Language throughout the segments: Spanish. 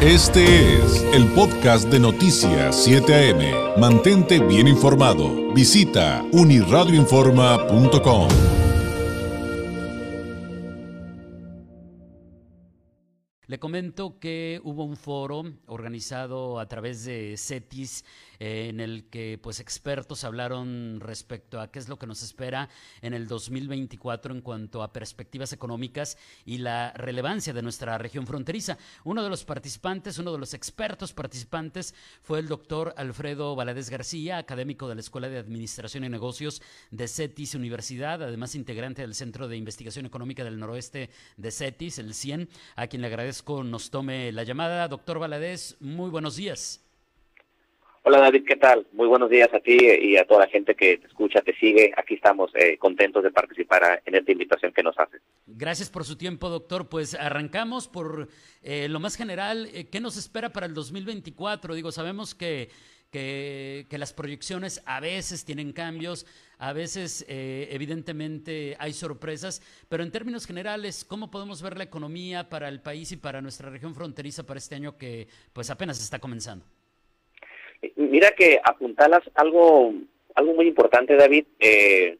Este es el podcast de Noticias 7 AM. Mantente bien informado. Visita uniradioinforma.com. Le comento que hubo un foro organizado a través de CETIS eh, en el que pues expertos hablaron respecto a qué es lo que nos espera en el 2024 en cuanto a perspectivas económicas y la relevancia de nuestra región fronteriza. Uno de los participantes, uno de los expertos participantes fue el doctor Alfredo Valadez García, académico de la Escuela de Administración y Negocios de CETIS Universidad, además integrante del Centro de Investigación Económica del Noroeste de CETIS, el CIEN, a quien le agradezco nos tome la llamada. Doctor Valadez, muy buenos días. Hola David, ¿qué tal? Muy buenos días a ti y a toda la gente que te escucha, te sigue. Aquí estamos eh, contentos de participar en esta invitación que nos haces. Gracias por su tiempo, doctor. Pues arrancamos por eh, lo más general. Eh, ¿Qué nos espera para el 2024? Digo, sabemos que que, las proyecciones a veces tienen cambios, a veces evidentemente hay sorpresas, pero en términos generales, ¿cómo podemos ver la economía para el país y para nuestra región fronteriza para este año que pues apenas está comenzando? Mira que apuntalas algo, algo muy importante, David. Eh,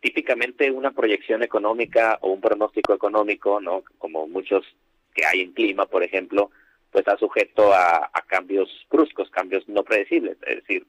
típicamente una proyección económica o un pronóstico económico, ¿no? Como muchos que hay en clima, por ejemplo, pues está sujeto a, cambios bruscos, cambios no predecibles, es decir,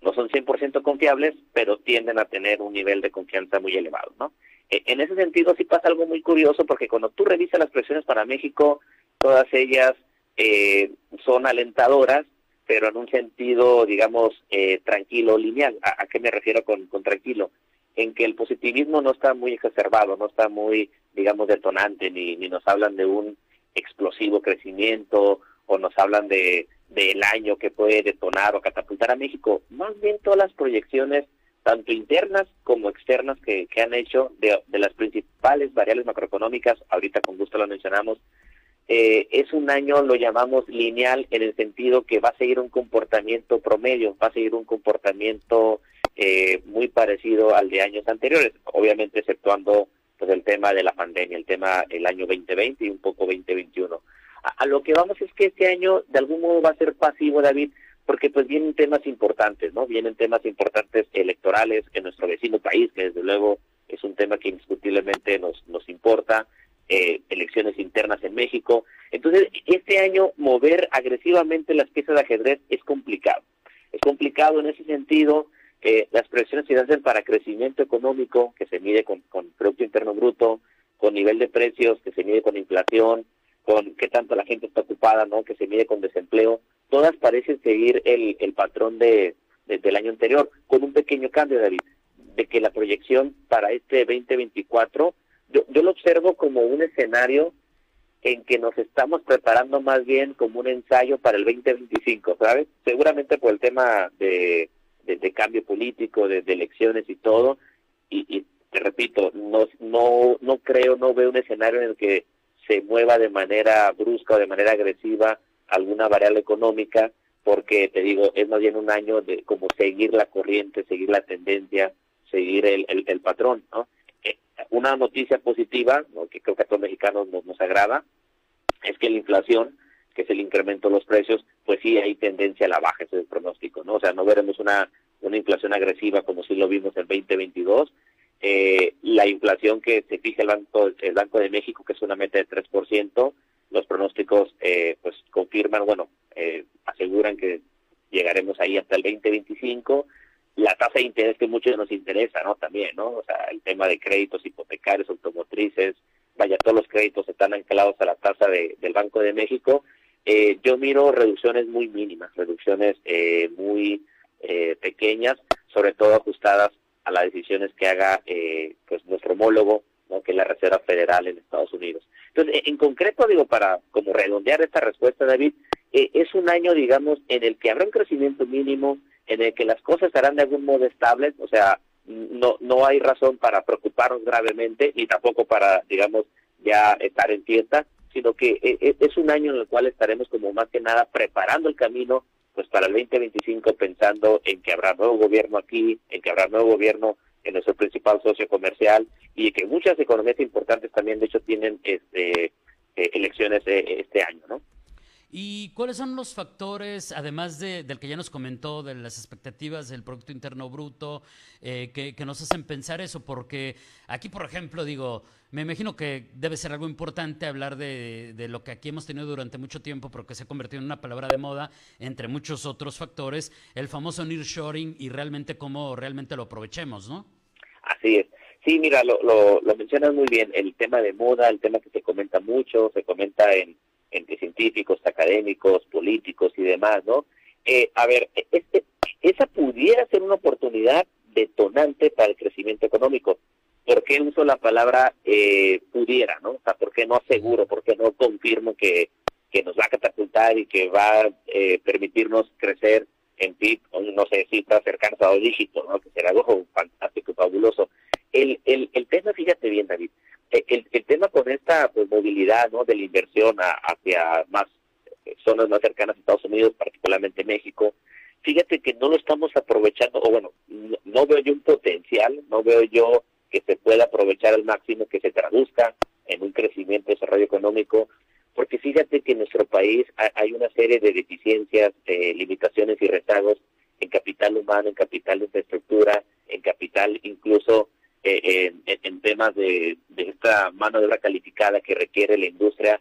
no son 100% confiables, pero tienden a tener un nivel de confianza muy elevado, ¿no? E, en ese sentido sí pasa algo muy curioso porque cuando tú revisas las presiones para México, todas ellas eh, son alentadoras, pero en un sentido, digamos, eh, tranquilo, lineal. ¿A, qué me refiero con, con tranquilo? En que el positivismo no está muy exacerbado, no está muy, digamos, detonante, ni, ni nos hablan de un explosivo crecimiento o nos hablan de del año que puede detonar o catapultar a México. Más bien todas las proyecciones, tanto internas como externas que, que han hecho de, de, las principales variables macroeconómicas, ahorita con gusto lo mencionamos, eh, es un año, lo llamamos lineal, en el sentido que va a seguir un comportamiento promedio, va a seguir un comportamiento eh, muy parecido al de años anteriores, obviamente exceptuando pues el tema de la pandemia, el tema el año 2020 y un poco 2021. A, lo que vamos es que este año de algún modo va a ser pasivo, David, porque pues vienen temas importantes, ¿no? Vienen temas importantes electorales en nuestro vecino país, que desde luego es un tema que indiscutiblemente nos, nos importa, eh, elecciones internas en México. Entonces, este año mover agresivamente las piezas de ajedrez es complicado. Es complicado en ese sentido eh, las proyecciones se hacen para crecimiento económico, que se mide con, Producto Interno Bruto, con nivel de precios, que se mide con inflación, con qué tanto la gente está ocupada, ¿no? que se mide con desempleo, todas parecen seguir el, el patrón de, del año anterior, con un pequeño cambio, David, de que la proyección para este 2024, yo, yo lo observo como un escenario en que nos estamos preparando más bien como un ensayo para el 2025, ¿sabes? Seguramente por el tema de de, cambio político, de, elecciones y todo. Y, te repito, no, no, no creo, no veo un escenario en el que se mueva de manera brusca o de manera agresiva alguna variable económica, porque te digo, es más bien un año de como seguir la corriente, seguir la tendencia, seguir el, el, patrón, ¿no? Eh, una noticia positiva, que creo que a todos los mexicanos nos, agrada, es que la inflación que es el incremento de los precios, pues sí hay tendencia a la baja, ese es el pronóstico, ¿no? O sea, no veremos una, una inflación agresiva como sí lo vimos en 2022. Eh, la inflación que se fija el Banco, el Banco de México, que es una meta de 3%, los pronósticos eh, pues confirman, bueno, eh, aseguran que llegaremos ahí hasta el 2025. La tasa de interés que mucho nos interesa, ¿no? También, ¿no? O sea, el tema de créditos hipotecarios, automotrices, vaya, todos los créditos están anclados a la tasa de, del Banco de México eh, yo miro reducciones muy mínimas, reducciones eh, muy eh, pequeñas, sobre todo ajustadas a las decisiones que haga eh, pues nuestro homólogo, ¿no? que es la Reserva Federal en Estados Unidos. Entonces, en concreto, digo, para como redondear esta respuesta, David, es un año, digamos, en el que habrá un crecimiento mínimo, en el que las cosas estarán de algún modo estables, o sea, no, no hay razón para preocuparnos gravemente, ni tampoco para, digamos, ya estar en fiesta, sino que eh, eh, es un año en el cual estaremos como más que nada preparando el camino pues para el 2025 pensando en que habrá nuevo gobierno aquí, en que habrá nuevo gobierno en nuestro principal socio comercial y que muchas economías importantes también de hecho tienen este, eh, elecciones este año, ¿no? ¿Y cuáles son los factores, además del que ya nos comentó, de las expectativas del Producto Interno Bruto, eh, que, nos hacen pensar eso? Porque aquí, por ejemplo, digo, me imagino que debe ser algo importante hablar de, de, lo que aquí hemos tenido durante mucho tiempo, pero que se ha convertido en una palabra de moda, entre muchos otros factores, el famoso nearshoring y realmente cómo realmente lo aprovechemos, ¿no? Así es. Sí, mira, lo, lo, lo mencionas muy bien, el tema de moda, el tema que se comenta mucho, se comenta en entre científicos, académicos, políticos y demás, ¿no? Eh, a ver, e, e, e, esa pudiera ser una oportunidad detonante para el crecimiento económico. ¿Por qué uso la palabra eh, pudiera, no? O sea, ¿por qué no aseguro, por qué no confirmo que, que nos va a catapultar y que va a eh, permitirnos crecer en PIB, no sé, cifras cercanas a dos dígitos, ¿no? Que será algo fantástico fabuloso. El, el, el tema, fíjate bien, David, el, el tema esta pues, movilidad ¿no? de la inversión hacia más eh, zonas más cercanas a Estados Unidos, particularmente México, fíjate que no lo estamos aprovechando, o bueno, no, veo yo un potencial, no veo yo que se pueda aprovechar al máximo, que se traduzca en un crecimiento, desarrollo económico, porque fíjate que en nuestro país hay una serie de deficiencias, limitaciones y rezagos en capital humano, en capital de infraestructura, en capital incluso eh, en, temas de, esta mano de obra calificada que requiere la industria.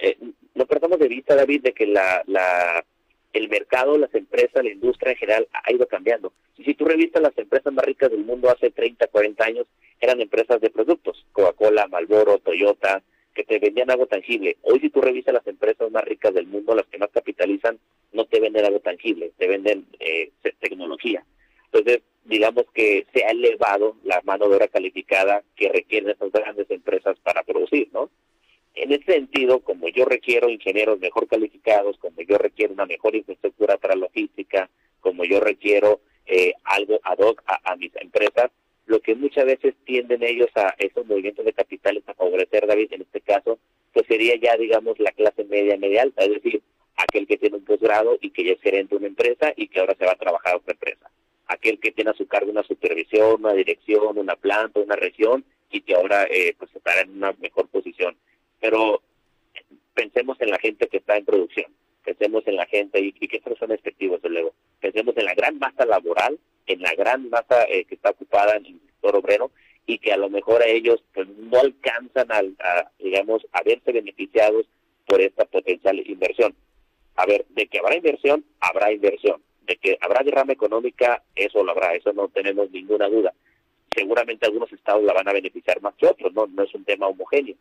Eh, no perdamos de vista, David, de que la, la, el mercado, las empresas, la industria en general ha ido cambiando. Y si tú revisas las empresas más ricas del mundo hace 30, 40 años, eran empresas de productos, Coca-Cola, Marlboro, Toyota, que te vendían algo tangible. Hoy si tú revisas las empresas más ricas del mundo, las que más capitalizan, no te venden algo tangible, te venden eh, tecnología. Entonces, digamos que se ha elevado la mano de obra calificada que requieren esas grandes empresas para producir, ¿no? En ese sentido, como yo requiero ingenieros mejor calificados, como yo requiero una mejor infraestructura para logística, como yo requiero eh, algo ad hoc a, mis empresas, lo que muchas veces tienden ellos a esos movimientos de capitales a favorecer, David, en este caso, pues sería ya, digamos, la clase media, media alta, es decir, aquel que tiene un posgrado y que ya es gerente de una empresa y que ahora se va a trabajar a otra empresa aquel que tiene a su cargo una supervisión, una dirección, una planta, una región y que ahora eh, pues estará en una mejor posición. Pero pensemos en la gente que está en producción, pensemos en la gente y, que estos son efectivos, luego, pensemos en la gran masa laboral, en la gran masa eh, que está ocupada en el sector obrero y que a lo mejor a ellos pues no alcanzan a, a digamos a verse beneficiados por esta potencial inversión. A ver, de que habrá inversión, habrá inversión de que habrá derrama económica, eso lo habrá, eso no tenemos ninguna duda. Seguramente algunos estados la van a beneficiar más que otros, no, no es un tema homogéneo.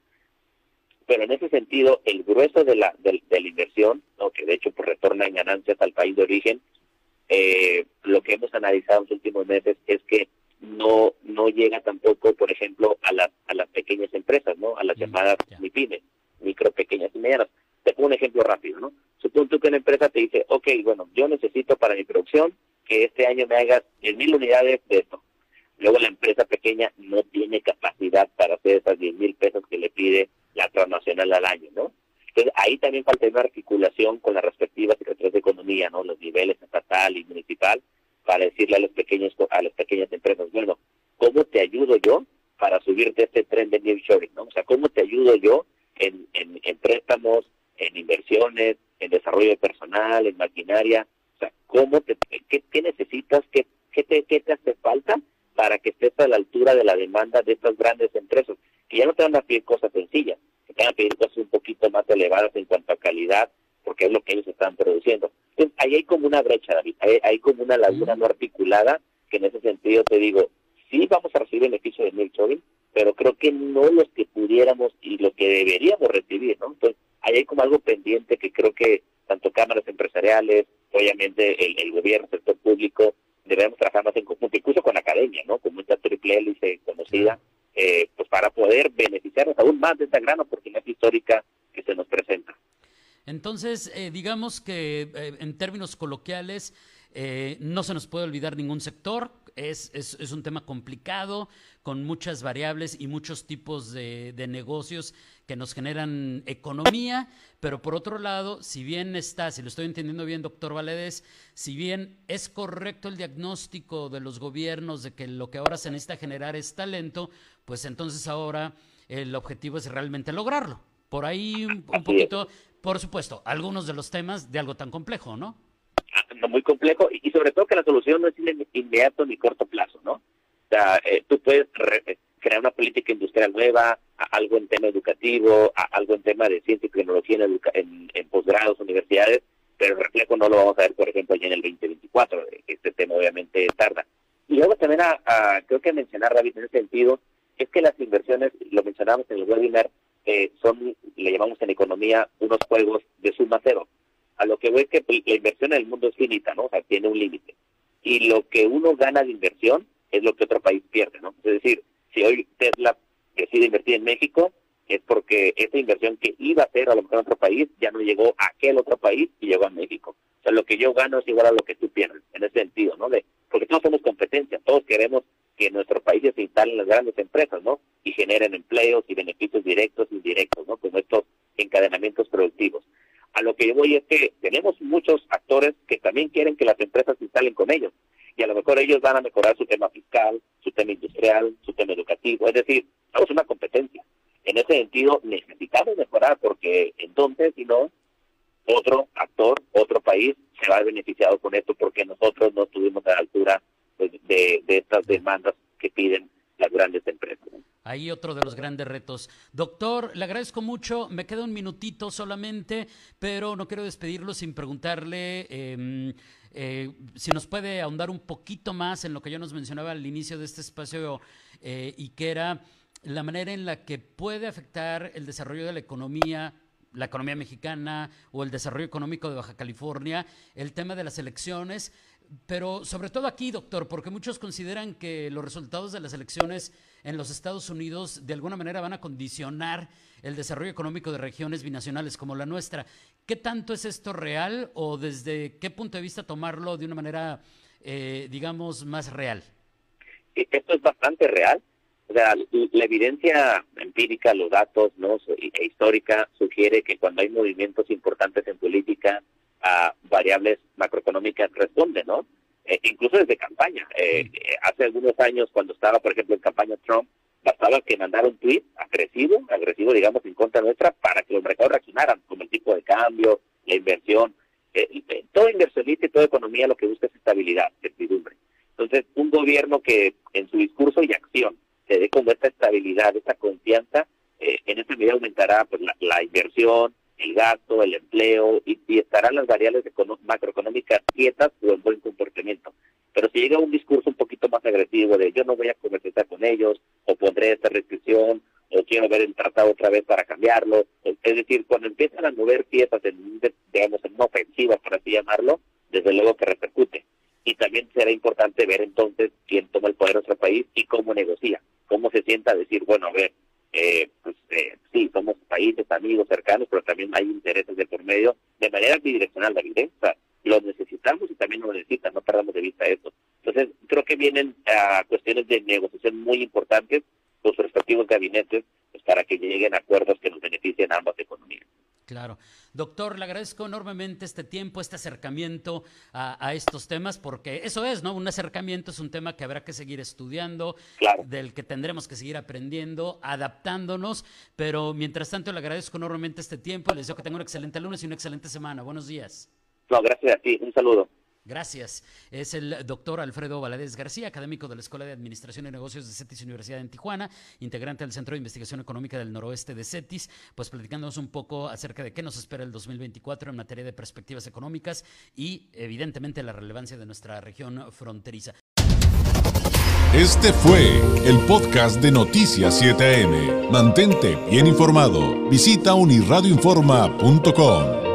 Pero en ese sentido, el grueso de la, de, la inversión, que de hecho pues, retorna en ganancias al país de origen, eh, lo que hemos analizado en los últimos meses es que no no llega tampoco, por ejemplo, a las a las pequeñas empresas, ¿no? A las mm, llamadas MIPIMES, micro, pequeñas y medianas. Te pongo un ejemplo rápido, ¿no? Supongo que una empresa te dice, ok, bueno, yo para mi producción que este año me hagas 10.000 unidades de esto. Luego la empresa pequeña no tiene capacidad para hacer esas 10.000 pesos que le pide la transnacional al año, ¿no? Entonces ahí también falta una articulación con las respectivas secretarías de economía, ¿no? Los niveles estatal y municipal para decirle a los pequeños a las pequeñas empresas, bueno, ¿cómo te ayudo yo para subirte este tren de nearshoring, ¿no? O sea, ¿cómo te ayudo yo en, en, en préstamos, en inversiones, en desarrollo de personal, en maquinaria. O sea, ¿cómo te, qué, necesitas? ¿Qué, qué, te, ¿Qué te hace falta para que estés a la altura de la demanda de estas grandes empresas? Que ya no te van a pedir cosas sencillas, que te van a pedir cosas un poquito más elevadas en cuanto a calidad, porque es lo que ellos están produciendo. Entonces, ahí hay como una brecha, David, hay, hay como una laguna no articulada, que en ese sentido te digo, sí vamos a recibir beneficios de Milk pero creo que no los que pudiéramos y lo que deberíamos recibir, ¿no? Entonces, ahí hay como algo pendiente que creo que tanto cámaras empresariales, obviamente el, gobierno, el sector público, debemos trabajar más en conjunto, incluso con la academia, ¿no? Como esta triple hélice conocida, eh, pues para poder beneficiarnos aún más de esta gran oportunidad histórica que se nos presenta. Entonces, eh, digamos que eh, en términos coloquiales, no se nos puede olvidar ningún sector, es, es, un tema complicado, con muchas variables y muchos tipos de, negocios que nos generan economía, pero por otro lado, si bien está, si lo estoy entendiendo bien, doctor Valedez, si bien es correcto el diagnóstico de los gobiernos de que lo que ahora se necesita generar es talento, pues entonces ahora el objetivo es realmente lograrlo. Por ahí un, poquito por supuesto, algunos de los temas de algo tan complejo, ¿no? Ah, no, muy complejo y sobre todo que la solución no es inmediato ni corto plazo, ¿no? O sea, eh, tú puedes crear una política industrial nueva, algo en tema educativo, algo en tema de ciencia y tecnología en, en, posgrados, universidades, pero el reflejo no lo vamos a ver, por ejemplo, ya en el 2024. Este tema obviamente tarda. Y luego también a, creo que mencionar, David, en ese sentido, es que las inversiones, lo mencionamos en el webinar, eh, son, le llamamos en economía, unos juegos de suma cero. A lo que voy que la inversión en el mundo es finita, ¿no? O sea, tiene un límite. Y lo que uno gana de inversión es lo que otro país pierde, ¿no? Es decir, si hoy Tesla decide invertir en México, es porque esa inversión que iba a hacer a lo mejor en otro país ya no llegó a aquel otro país y llegó a México. O sea, lo que yo gano es igual a lo que tú pierdes, en ese sentido, ¿no? De, porque todos somos competencia, todos queremos que en nuestro país se instalen las grandes empresas, ¿no? Y generen empleos y beneficios directos e indirectos, ¿no? Como estos encadenamientos productivos. A lo que yo voy es que tenemos muchos actores que también quieren que las empresas se instalen con ellos y a lo mejor ellos van a mejorar su tema fiscal, su tema industrial, su tema educativo, es decir, somos una competencia. En ese sentido, necesitamos mejorar porque entonces, si no, otro actor, otro país se va a beneficiado con esto porque nosotros no estuvimos a la altura pues, de, estas demandas que piden las grandes empresas. Ahí otro de los grandes retos. Doctor, le agradezco mucho. Me queda un minutito solamente, pero no quiero despedirlo sin preguntarle em, eh, si nos puede ahondar un poquito más en lo que yo nos mencionaba al inicio de este espacio eh, y que era la manera en la que puede afectar el desarrollo de la economía la economía mexicana o el desarrollo económico de Baja California, el tema de las elecciones, pero sobre todo aquí, doctor, porque muchos consideran que los resultados de las elecciones en los Estados Unidos de alguna manera van a condicionar el desarrollo económico de regiones binacionales como la nuestra. ¿Qué tanto es esto real o desde qué punto de vista tomarlo de una manera, eh, digamos, más real? Esto es bastante real. O sea, la evidencia empírica, los datos ¿no? e histórica sugiere que cuando hay movimientos importantes en política, a variables macroeconómicas responden, ¿no? Eh, incluso desde campaña. Eh, hace algunos años, cuando estaba, por ejemplo, en campaña Trump, bastaba que mandara un tweet agresivo, agresivo, digamos, en contra nuestra, para que los mercados reaccionaran, como el tipo de cambio, la inversión. Eh, todo inversionista y toda economía lo que busca es estabilidad, certidumbre. Entonces, un gobierno que en su discurso y acción se dé como esta estabilidad, esta confianza, en esta medida aumentará pues, la inversión, el gasto, el empleo y, estarán las variables macroeconómicas quietas o en buen comportamiento. Pero si llega un discurso un poquito más agresivo de yo no voy a comercializar con ellos, o pondré esta restricción, o quiero ver el tratado otra vez para cambiarlo, es decir, cuando empiezan a mover piezas en, digamos, en una ofensiva, por así llamarlo, desde luego que repercute. Y también será importante ver entonces quién toma el poder en nuestro país y cómo negocia, cómo se sienta a decir, bueno, a ver, eh, pues eh, sí, somos países, amigos, cercanos, pero también hay intereses de por medio de manera bidireccional, la evidencia. Lo necesitamos y también lo necesitan, no perdamos de vista eso. Entonces, creo que vienen a cuestiones de negociación muy importantes sus respectivos gabinetes pues, para que lleguen a acuerdos que nos beneficien. Claro. Doctor, le agradezco enormemente este tiempo, este acercamiento a, estos temas, porque eso es, ¿no? Un acercamiento es un tema que habrá que seguir estudiando, del que tendremos que seguir aprendiendo, adaptándonos, pero mientras tanto le agradezco enormemente este tiempo, les deseo que tenga un excelente lunes y una excelente semana. Buenos días. No, gracias a ti. Un saludo. Gracias. Es el doctor Alfredo Valadez García, académico de la Escuela de Administración y Negocios de CETIS Universidad en Tijuana, integrante del Centro de Investigación Económica del Noroeste de CETIS, pues platicándonos un poco acerca de qué nos espera el 2024 en materia de perspectivas económicas y evidentemente la relevancia de nuestra región fronteriza. Este fue el podcast de Noticias 7am. Mantente bien informado. Visita unirradioinforma.com.